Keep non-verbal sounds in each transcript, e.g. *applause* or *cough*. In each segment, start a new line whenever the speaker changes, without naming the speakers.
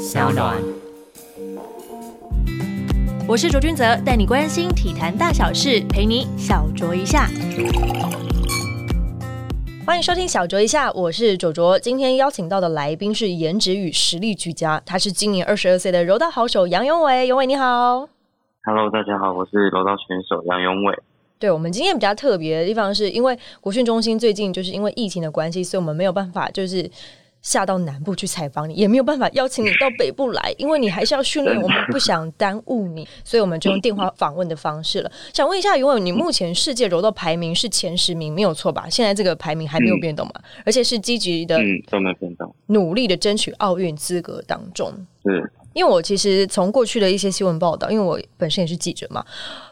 小暖。
我是卓君泽，带你关心体坛大小事，陪你小酌一下。欢迎收听小酌一下，我是卓卓。今天邀请到的来宾是颜值与实力俱佳，他是今年二十二岁的柔道好手杨永伟。永伟你好
，Hello，大家好，我是柔道选手杨永伟。
对我们今天比较特别的地方，是因为国训中心最近就是因为疫情的关系，所以我们没有办法就是。下到南部去采访你，也没有办法邀请你到北部来，因为你还是要训练，我们不想耽误你，所以我们就用电话访问的方式了。想问一下，永永，你目前世界柔道排名是前十名，没有错吧？现在这个排名还没有变动嘛？而且是积极的，
嗯，都没变动，
努力的争取奥运资格当中，
是。
因为我其实从过去的一些新闻报道，因为我本身也是记者嘛，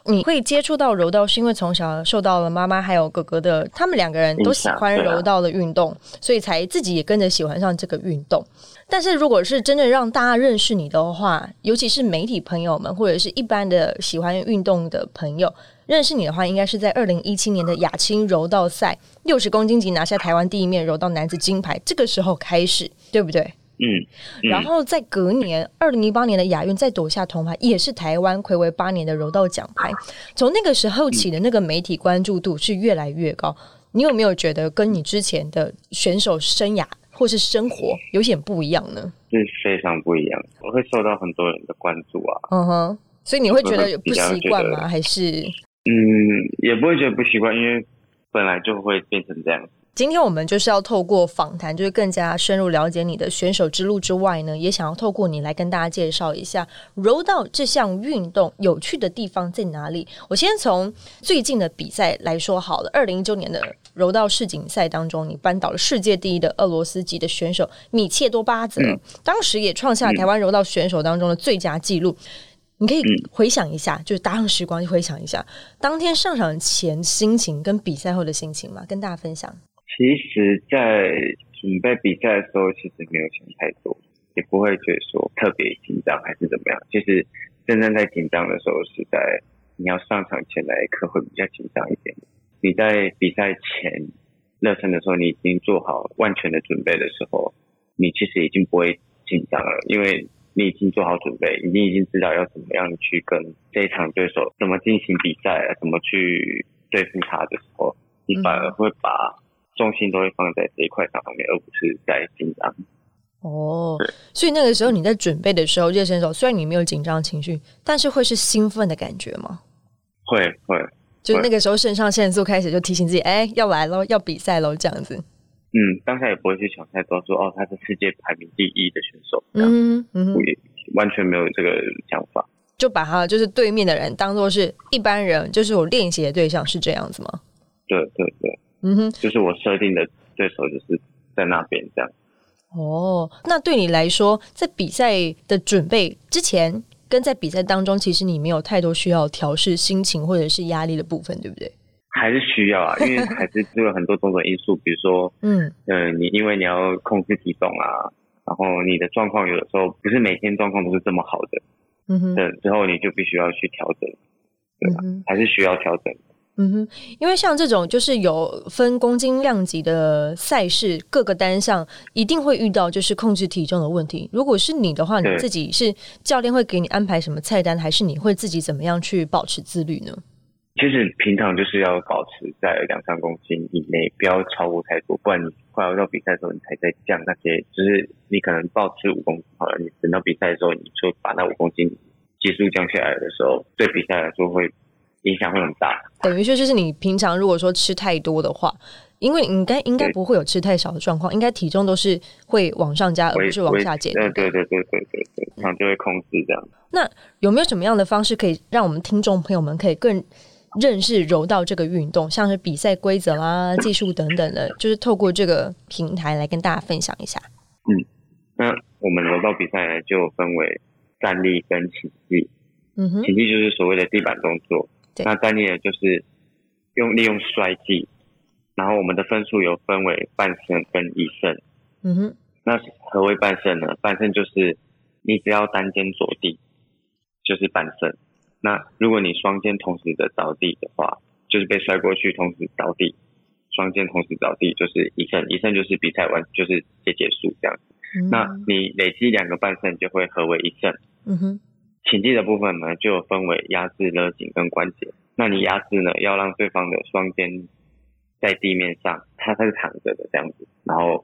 你会接触到柔道，是因为从小受到了妈妈还有哥哥的，他们两个人都喜欢柔道的运动，所以才自己也跟着喜欢上这个运动。但是如果是真的让大家认识你的话，尤其是媒体朋友们或者是一般的喜欢运动的朋友认识你的话，应该是在二零一七年的亚青柔道赛六十公斤级拿下台湾第一面柔道男子金牌，这个时候开始，对不对？
嗯，
然后在隔年二零一八年的亚运再夺下铜牌，也是台湾魁违八年的柔道奖牌。从那个时候起的那个媒体关注度是越来越高。你有没有觉得跟你之前的选手生涯或是生活有点不一样呢？
是非常不一样，我会受到很多人的关注啊。
嗯哼，所以你会觉得不习惯吗？还是
嗯，也不会觉得不习惯，因为本来就会变成这样。
今天我们就是要透过访谈，就是更加深入了解你的选手之路之外呢，也想要透过你来跟大家介绍一下柔道这项运动有趣的地方在哪里。我先从最近的比赛来说好了，二零一九年的柔道世锦赛当中，你扳倒了世界第一的俄罗斯籍的选手米切多巴泽，当时也创下台湾柔道选手当中的最佳纪录。你可以回想一下，就是搭上时光，回想一下当天上场前心情跟比赛后的心情嘛，跟大家分享。
其实，在准备比赛的时候，其实没有想太多，也不会觉得说特别紧张还是怎么样。其实，真正在紧张的时候，是在你要上场前那一刻会比较紧张一点。你在比赛前热身的时候，你已经做好万全的准备的时候，你其实已经不会紧张了，因为你已经做好准备，已经已经知道要怎么样去跟这一场对手怎么进行比赛，怎么去对付他的时候，你反而会把。重心都会放在这一块上面，而不是在紧张。
哦，所以那个时候你在准备的时候，热身的时候虽然你没有紧张情绪，但是会是兴奋的感觉吗？
会会，
就那个时候肾上腺素开始就提醒自己，哎，要来喽，要比赛喽，这样子。
嗯，当下也不会去想太多，说哦，他是世界排名第一的选手，嗯嗯，也完全没有这个想法，
就把他就是对面的人当做是一般人，就是我练习的对象，是这样子吗？
对对对。嗯哼，就是我设定的对手就是在那边这样。
哦，那对你来说，在比赛的准备之前，跟在比赛当中，其实你没有太多需要调试心情或者是压力的部分，对不对？
还是需要啊，因为还是有很多种种因素，比如说，嗯 *laughs* 嗯，你因为你要控制体重啊，然后你的状况有的时候不是每天状况都是这么好的，嗯哼，的之后你就必须要去调整，对吧？还是需要调整。
嗯哼，因为像这种就是有分公斤量级的赛事，各个单项一定会遇到就是控制体重的问题。如果是你的话，你自己是教练会给你安排什么菜单，还是你会自己怎么样去保持自律呢？
其实平常就是要保持在两三公斤以内，不要超过太多，不然你快要到比赛的时候，你才在降那些。就是你可能保持五公斤好了，你等到比赛的时候，你就把那五公斤基数降下来的时候，对比赛来说会。影响会很大，
等于说就是你平常如果说吃太多的话，因为应该应该不会有吃太少的状况，应该体重都是会往上加，而不是往下减。
对对对对对对对，那就会控制这样。
那有没有什么样的方式可以让我们听众朋友们可以更认识柔道这个运动，像是比赛规则啦、技术等等的，就是透过这个平台来跟大家分享一下。
嗯，那我们柔道比赛呢，就分为站立跟起立。嗯哼，起立就是所谓的地板动作。那站立呢，就是用利用摔技，然后我们的分数有分为半胜跟一胜。嗯哼。那何为半胜呢？半胜就是你只要单肩着地，就是半胜。那如果你双肩同时的着地的话，就是被摔过去同时着地，双肩同时着地就是一胜。一胜就是比赛完就是结结束这样。
嗯
那你累积两个半胜就会合为一胜。
嗯哼，
请技的部分呢，就分为压制、勒紧跟关节。那你压制呢，要让对方的双肩在地面上，他是躺着的这样子，然后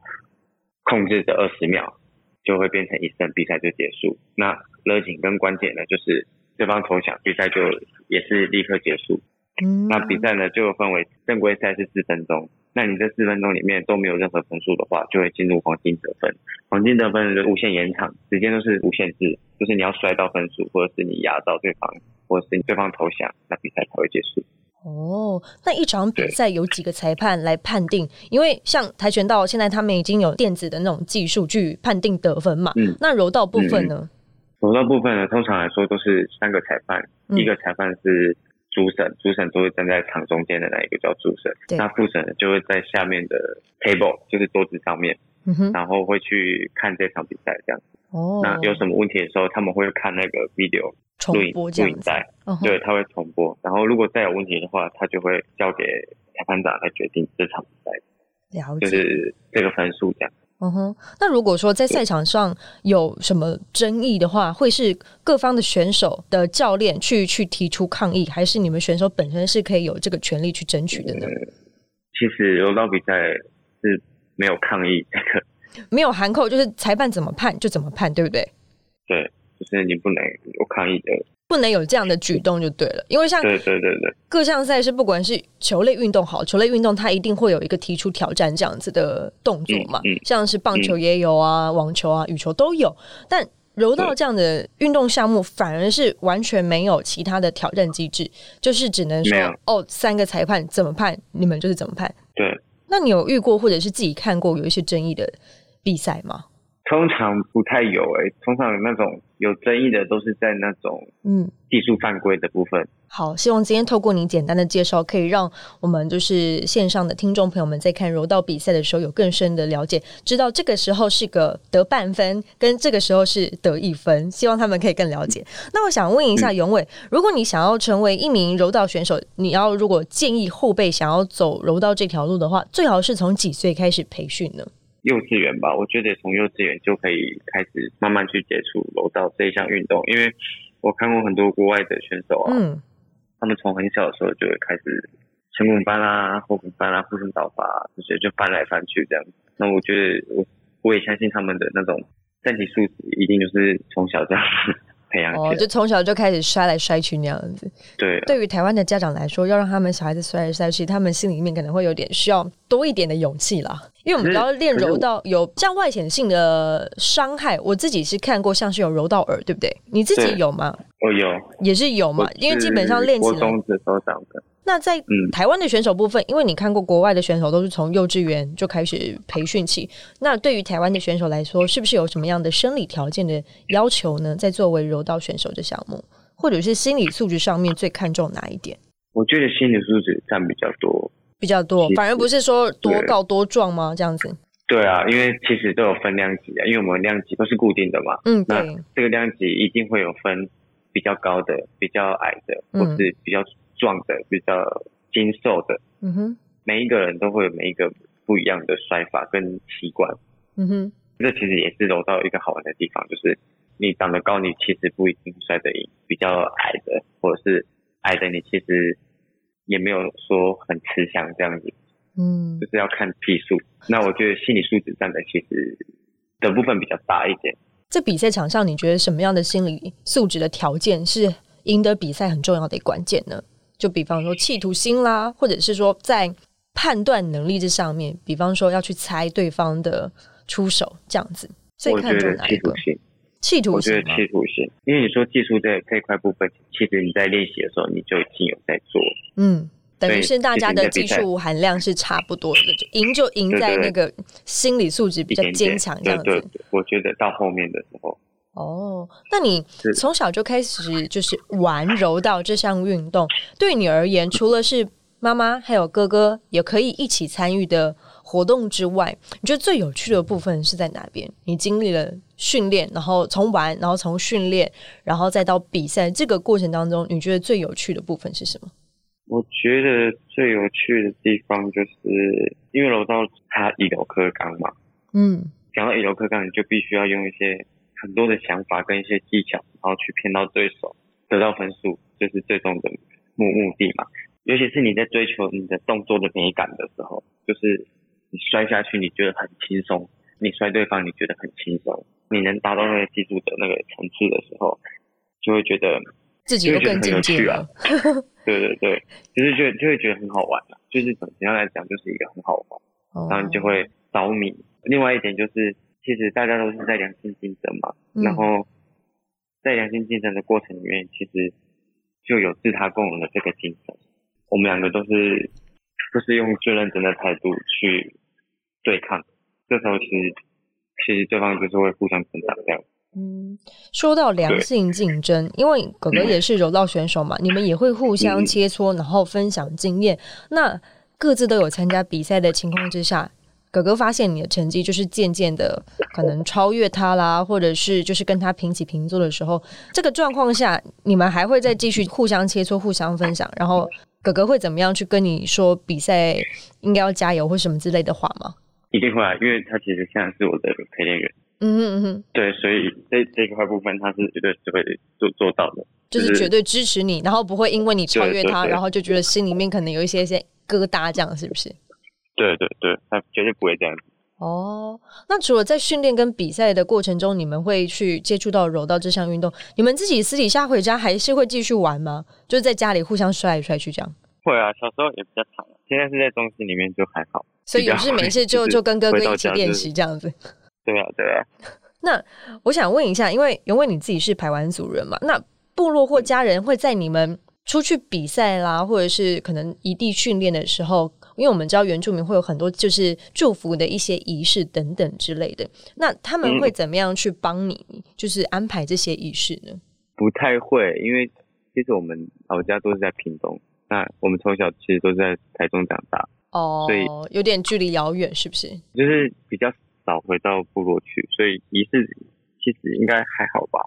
控制着二十秒，就会变成一胜，比赛就结束。那勒紧跟关节呢，就是对方投降，比赛就也是立刻结束。
嗯，
那比赛呢，就分为正规赛是四分钟，那你这四分钟里面都没有任何分数的话，就会进入黄金得分。黄金得分就无限延长，时间都是无限制，就是你要摔到分数，或者是你压到对方，或者是你对方投降，那比赛才会结束。
哦，那一场比
对
赛有几个裁判来判定？因为像跆拳道现在他们已经有电子的那种技术去判定得分嘛。
嗯
那柔道部分呢？
柔道部分呢，通常来说都是三个裁判，
嗯
一个裁判是主审，主审都会站在场中间的那一个叫主审，那副审就会在下面的 table，就是桌子上面，
嗯，
然后会去看这场比赛这样子。
哦，
那有什么问题的时候，他们会看那个 video
重
录影？录影带，
嗯
对，他会重播。然后如果再有问题的话，他就会交给裁判长来决定这场比赛，
了解。
就是这个分数这样。
嗯哼，那如果说在赛场上有什么争议的话，会是各方的选手的教练去去提出抗议，还是你们选手本身是可以有这个权利去争取的呢？
其实柔道比赛是没有抗议这个，*laughs*
没有含扣，就是裁判怎么判就怎么判，对不对？
对，就是你不能有抗议的。
不能有这样的举动就对了，因为像
对对对对，
各项赛事，不管是球类运动好，球类运动它一定会有一个提出挑战这样子的动作嘛，
嗯嗯
像是棒球也有啊，网球啊、羽球都有，但。柔道这样的运动项目反而是完全没有其他的挑战机制，就是只能说哦，三个裁判怎么判，你们就是怎么判。
对，
那你有遇过或者是自己看过有一些争议的比赛吗？
通常不太有诶、通常那种有争议的都是在那种
嗯，
技术犯规的部分。
好，希望今天透过你简单的介绍，可以让我们就是线上的听众朋友们在看柔道比赛的时候有更深的了解，知道这个时候是个得半分，跟这个时候是得一分，希望他们可以更了解。那我想问一下永伟，如果你想要成为一名柔道选手，你要如果建议后辈想要走柔道这条路的话，最好是从几岁开始培训呢？
幼稚园吧，我觉得从幼稚园就可以开始慢慢去接触柔道这一项运动，因为我看过很多国外的选手啊，
嗯，
他们从很小的时候就会开始前滚翻啊、后滚翻啊、护身倒法、啊、这些就翻来翻去这样。那我觉得我我也相信他们的那种身体素质一定就是从小这样子培养。
哦，就从小就开始摔来摔去那样子。
对啊
对于台湾的家长来说，要让他们小孩子摔来摔去，他们心里面可能会有点需要多一点的勇气啦。因为我们知道练柔道有像外显性的伤害，我自己是看过，像是有柔道耳，对不对？你自己有吗？
我有
也是有嘛，因为基本上练起来。
国中的时候长的，
那在
嗯
台湾的选手部分，因为你看过国外的选手都是从幼稚园就开始培训起，那对于台湾的选手来说，是不是有什么样的生理条件的要求呢？在作为柔道选手的项目，或者是心理素质上面最看重哪一点？
我觉得心理素质占比较多。
比较多反而不是说多高多壮吗？这样子，
对啊，因为其实都有分量级啊，因为我们量级都是固定的嘛。
嗯，
那
对，
这个量级一定会有分比较高的、比较矮的，
嗯
或是比较壮的、比较精瘦的。
嗯哼，
每一个人都会有每一个不一样的摔法跟习惯。
嗯哼，
这其实也是柔道一个好玩的地方，就是你长得高，你其实不一定摔得赢；比较矮的，或者是矮的，你其实也没有说很吃香这样子，
嗯
就是要看技术。那我觉得心理素质占的其实的部分比较大一点。
在比赛场上，你觉得什么样的心理素质的条件是赢得比赛很重要的关键呢？就比方说企图心啦，或者是说在判断能力这上面，比方说要去猜对方的出手这样子，所以看
我觉得
重哪一个
企图？心，
企图
我觉得
心？
企图心，因为你说技术这这一块部分，其实你在练习的时候你就已经有在做。
嗯，等于
对
是大家的技术含量是差不多的，就赢就赢在那个心理素质比较坚强这样子。
对对对，我觉得到后面的时候，
哦，那你从小就开始就是玩柔道这项运动，对你而言，除了是妈妈还有哥哥也可以一起参与的活动之外，你觉得最有趣的部分是在哪边？你经历了训练，然后从玩，然后从训练，然后再到比赛这个过程当中，你觉得最有趣的部分是什么？
我觉得最有趣的地方就是，因为柔道它以柔克刚嘛，
嗯
讲到以柔克刚，你就必须要用一些很多的想法跟一些技巧，然后去骗到对手，得到分数，就是最终的目目的嘛。尤其是你在追求你的动作的美感的时候，就是你摔下去你觉得很轻松，你摔对方你觉得很轻松，你能达到那个技术的那个层次的时候，就会觉得
自己又更进阶了。
对 *laughs* 对对，就是觉得就会觉得很好玩啊，就是怎么样来讲，就是一个很好玩，然后你就会着迷。另外一点就是，其实大家都是在良性竞争嘛，然后在良性竞争的过程里面，其实就有自他共荣的这个精神。我们两个都是，都是用最认真的态度去对抗。这时候其实，其实对方就是会互相成长这样。
嗯，说到良性竞争，因为哥哥也是柔道选手嘛，你们也会互相切磋，然后分享经验。那各自都有参加比赛的情况之下，哥哥发现你的成绩就是渐渐的可能超越他啦，或者是就是跟他平起平坐的时候，这个状况下，你们还会再继续互相切磋、互相分享，然后。哥哥会怎么样去跟你说比赛应该要加油或什么之类的话吗？
一定会啊，因为他其实现在是我的陪练员。嗯嗯嗯，对，所以这这一块部分他是绝对是会做做到的，
就是绝对支持你，然后不会因为你超越他，然后就觉得心里面可能有一些些疙瘩，这样是不是？
对对对，他绝对不会这样子。
哦，那除了在训练跟比赛的过程中，你们会去接触到柔道这项运动，你们自己私底下回家还是会继续玩吗？就是在家里互相摔来摔去这样？
会啊，小时候也比较常，现在是在中心里面就还好。
所以有事没事就就跟哥哥一起练习这样子。
对啊，对啊。
那我想问一下，因为因为你自己是排湾族人嘛，那部落或家人会在你们出去比赛啦，或者是可能异地训练的时候。因为我们知道原住民会有很多就是祝福的一些仪式等等之类的，那他们会怎么样去帮你，就是安排这些仪式呢？
不太会，因为其实我们老家都是在屏东，那我们从小其实都是在台中长大，
哦，所以有点距离遥远，是不是？
就是比较少回到部落去，所以仪式其实应该还好吧，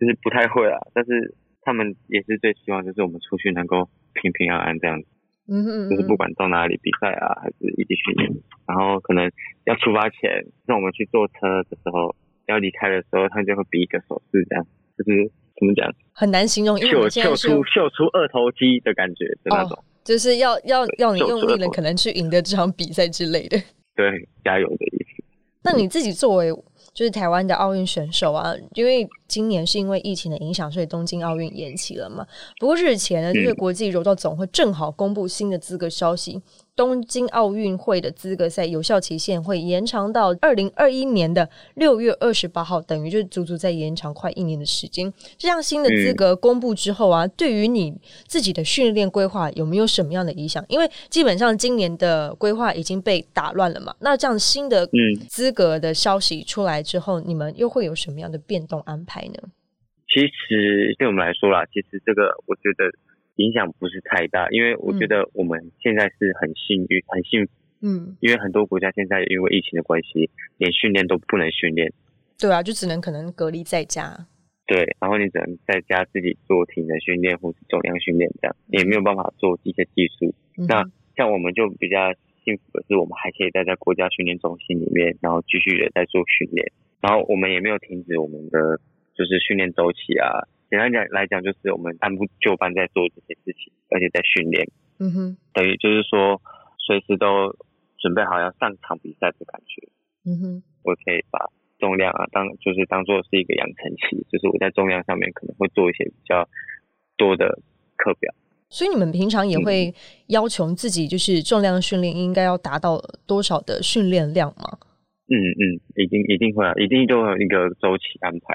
就是不太会啊。但是他们也是最希望，就是我们出去能够平平安安这样子。嗯哼，就是不管到哪里比赛啊，还是一起训练，然后可能要出发前，让我们去坐车的时候，要离开的时候，他就会比一个手势，这样就是怎么讲？
很难形容，秀
秀出秀出二头肌的感觉的那种，
就是要要要你用力了，可能去赢得这场比赛之类的。
对，加油的意思。
那你自己作为。就是台湾的奥运选手啊，因为今年是因为疫情的影响，所以东京奥运延期了嘛。不过日前呢，就是国际柔道总会正好公布新的资格消息。东京奥运会的资格赛有效期限会延长到二零二一年的六月二十八号，等于就是足足在延长快一年的时间。这样新的资格公布之后啊，对于你自己的训练规划有没有什么样的影响？因为基本上今年的规划已经被打乱了嘛。那这样新的资格的消息出来之后，你们又会有什么样的变动安排呢？
其实对我们来说啦，其实这个我觉得。影响不是太大，因为我觉得我们现在是很幸运、很幸福。嗯，因为很多国家现在因为疫情的关系，连训练都不能训练。
对啊，就只能可能隔离在家。
对，然后你只能在家自己做体能训练或是重量训练，这样也没有办法做一些技术。那像我们就比较幸福的是，我们还可以待在国家训练中心里面，然后继续的在做训练，然后我们也没有停止我们的就是训练周期啊。简单讲来讲，就是我们按部就班在做这些事情，而且在训练。嗯哼，等于就是说，随时都准备好要上场比赛的感觉。嗯哼，我可以把重量啊当就是当做是一个养成期，就是我在重量上面可能会做一些比较多的课表。
所以你们平常也会要求自己，就是重量训练应该要达到多少的训练量吗？
嗯嗯，一定一定会啊，一定都有一个周期安排。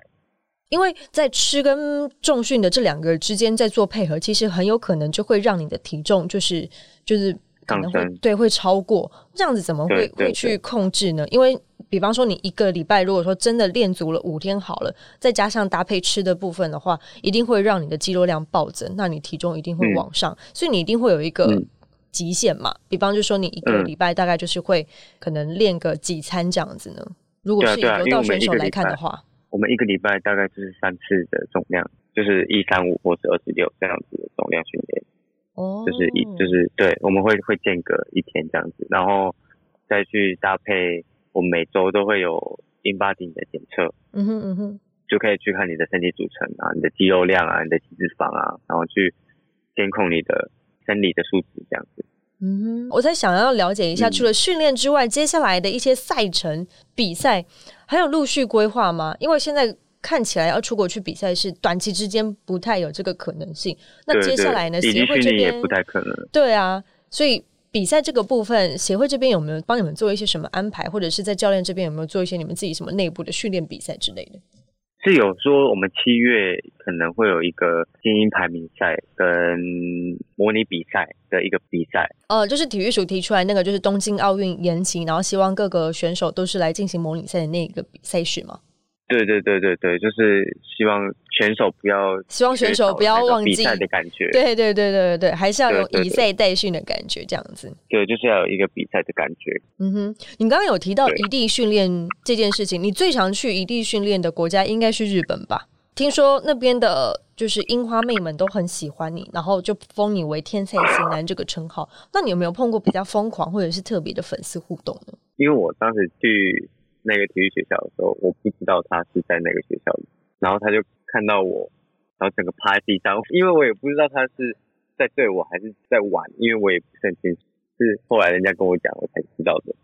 因为在吃跟重训的这两个之间在做配合，其实很有可能就会让你的体重就是就是可能会对会超过这样子，怎么会会去控制呢？因为比方说你一个礼拜如果说真的练足了五天好了，再加上搭配吃的部分的话，一定会让你的肌肉量暴增，那你体重一定会往上，所以你一定会有一个极限嘛。比方就说你一个礼拜大概就是会可能练个几餐这样子呢？如果是以柔道选手来看的话。
我们一个礼拜大概就是三次的重量，就是一三五或是二十六这样子的重量训练。哦，就是一就是对，我们会会间隔一天这样子，然后再去搭配。我们每周都会有 in body 的检测，
嗯哼嗯哼，
就可以去看你的身体组成啊，你的肌肉量啊，你的体脂肪啊，然后去监控你的生理的数值这样子。
嗯哼，我在想要了解一下，
嗯
除了训练之外，接下来的一些赛程比赛还有陆续规划吗？因为现在看起来要出国去比赛是短期之间不太有这个可能性。那接下来呢，协会这边
不太可能。
对啊，所以比赛这个部分，协会这边有没有帮你们做一些什么安排，或者是在教练这边有没有做一些你们自己什么内部的训练比赛之类的？
是有说我们七月可能会有一个精英排名赛跟模拟比赛的一个比赛，
呃，就是体育署提出来那个，就是东京奥运延期，然后希望各个选手都是来进行模拟赛的那个赛事吗。
对对对对对，就是希望选手不要
希望选手不要忘记
比赛的感觉，
对对对对对对，还是要有以赛代训的感觉，这样子。
对，就是要有一个比赛的感觉。
嗯哼，你刚刚有提到
对
异地训练这件事情，你最常去异地训练的国家应该是日本吧？听说那边的就是樱花妹们都很喜欢你，然后就封你为天才型男这个称号。那你有没有碰过比较疯狂或者是特别的粉丝互动呢？
因为我当时去那个体育学校的时候，我不知道他是在那个学校里，然后他就看到我，然后整个趴在地上，*laughs* 因为我也不知道他是在对我还是在玩，因为我也不是很清楚，是后来人家跟我讲，我才知道的。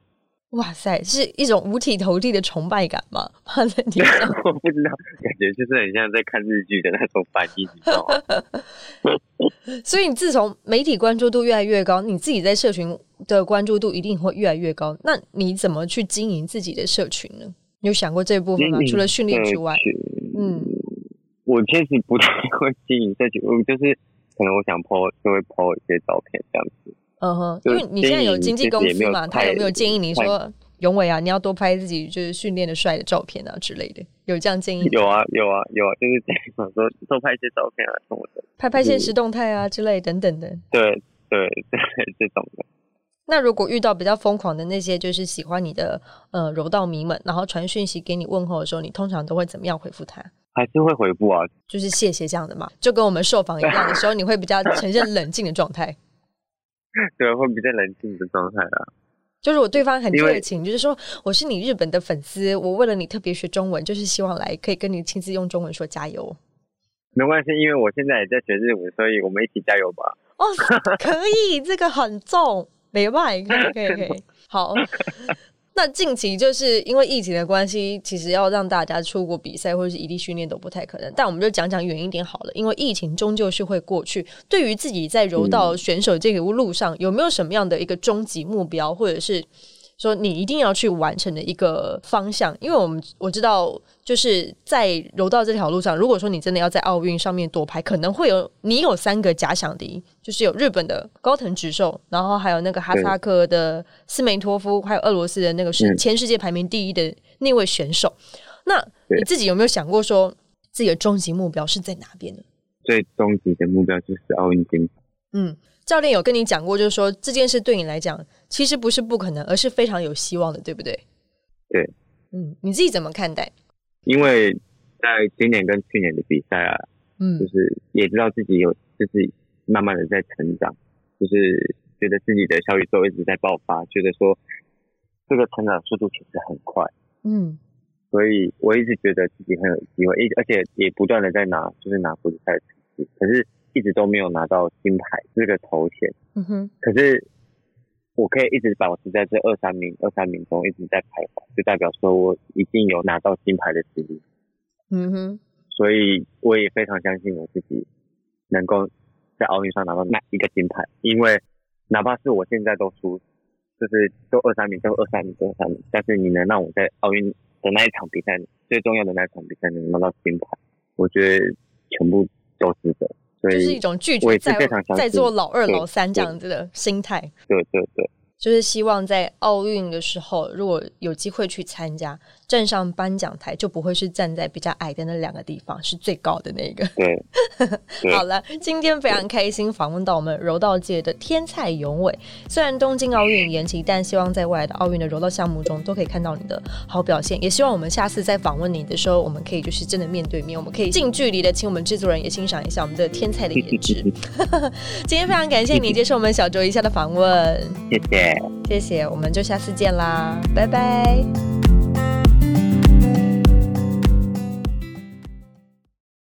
哇塞，是一种五体投地的崇拜感吗？*laughs* 趴在地上，*laughs*
我不知道，感觉就是很像在看日剧的那种反应，你知道吗？*laughs*
所以你自从媒体关注度越来越高，你自己在社群的关注度一定会越来越高。那你怎么去经营自己的社群呢？你有想过这部分吗？除了训练之外，嗯，
我确实不太会经营社群，我就是可能我想 po 就会 po 一些照片这样子。
嗯哼，因为你现在有经纪公司嘛，他有没有建议你说，永伟啊，你要多拍自己就是训练的帅的照片啊之类的？有这样建议吗？
有啊有啊有啊，就是在 *laughs* 想说多拍一些照片啊什么的。
拍拍现实动态啊之类等等的。
对对对，*laughs* 这种的。
那如果遇到比较疯狂的那些就是喜欢你的呃柔道迷们，然后传讯息给你问候的时候，你通常都会怎么样回复他？
还是会回复啊，
就是谢谢这样的嘛，就跟我们受访一样的时候，你会比较呈现冷静的状态。*laughs*
对，会比较冷静的状态啊。
就是我对方很热情，就是说我是你日本的粉丝，我为了你特别学中文，就是希望来可以跟你亲自用中文说加油
没关系，因为我现在也在学日文，所以我们一起加油吧。
哦，可以，这个很重，没办法，可以可以可以，好。那近期就是因为疫情的关系，其实要让大家出国比赛或者是异地训练都不太可能。但我们就讲讲远一点好了，因为疫情终究是会过去。对于自己在柔道选手这个路上，有没有什么样的一个终极目标，或者是说你一定要去完成的一个方向？因为我们我知道，就是在柔道这条路上，如果说你真的要在奥运上面夺牌，可能会有你有三个假想敌，就是有日本的高藤直寿，然后还有那个哈萨克的斯梅托夫，还有俄罗斯的那个是
嗯
前世界排名第一的那位选手。那你自己有没有想过说自己的终极目标是在哪边呢？
最终极的目标就是奥运金牌。
嗯，教练有跟你讲过，就是说这件事对你来讲其实不是不可能，而是非常有希望的，对不对？
对，
嗯，你自己怎么看待？
因为在今年跟去年的比赛啊，
嗯。
就是也知道自己有就是慢慢的在成长，就是觉得自己的小宇宙一直在爆发，觉得说这个成长速度其实很快，
嗯。
所以我一直觉得自己很有机会，一而且也不断的在拿就是拿国际赛的成绩，可是一直都没有拿到金牌这个头衔，
嗯哼
可是我可以一直保持在这二三名二三名中一直在徘徊，就代表说我一定有拿到金牌的实力。
嗯哼
所以我也非常相信我自己能够在奥运上拿到那一个金牌，因为哪怕是我现在都输，就是都二三名，都二三名，都二三名，但是你能让我在奥运的那一场比赛最重要的那一场比赛能拿到金牌，我觉得全部都值得。所
就是一，种拒绝在在做老二老三这样子的心态。
对对对，
就是希望在奥运的时候，如果有机会去参加，站上颁奖台就不会是站在比较矮的那两个地方，是最高的那个。
对，*laughs*
好了，今天非常开心访问到我们柔道界的天才永伟。虽然东京奥运延期，但希望在未来的奥运的柔道项目中都可以看到你的好表现。也希望我们下次再访问你的时候，我们可以就是真的面对面，我们可以近距离的请我们制作人也欣赏一下我们的天才的颜值。*laughs* 今天非常感谢你接受我们小周一下的访问，
谢谢。
谢谢，我们就下次见啦，拜拜。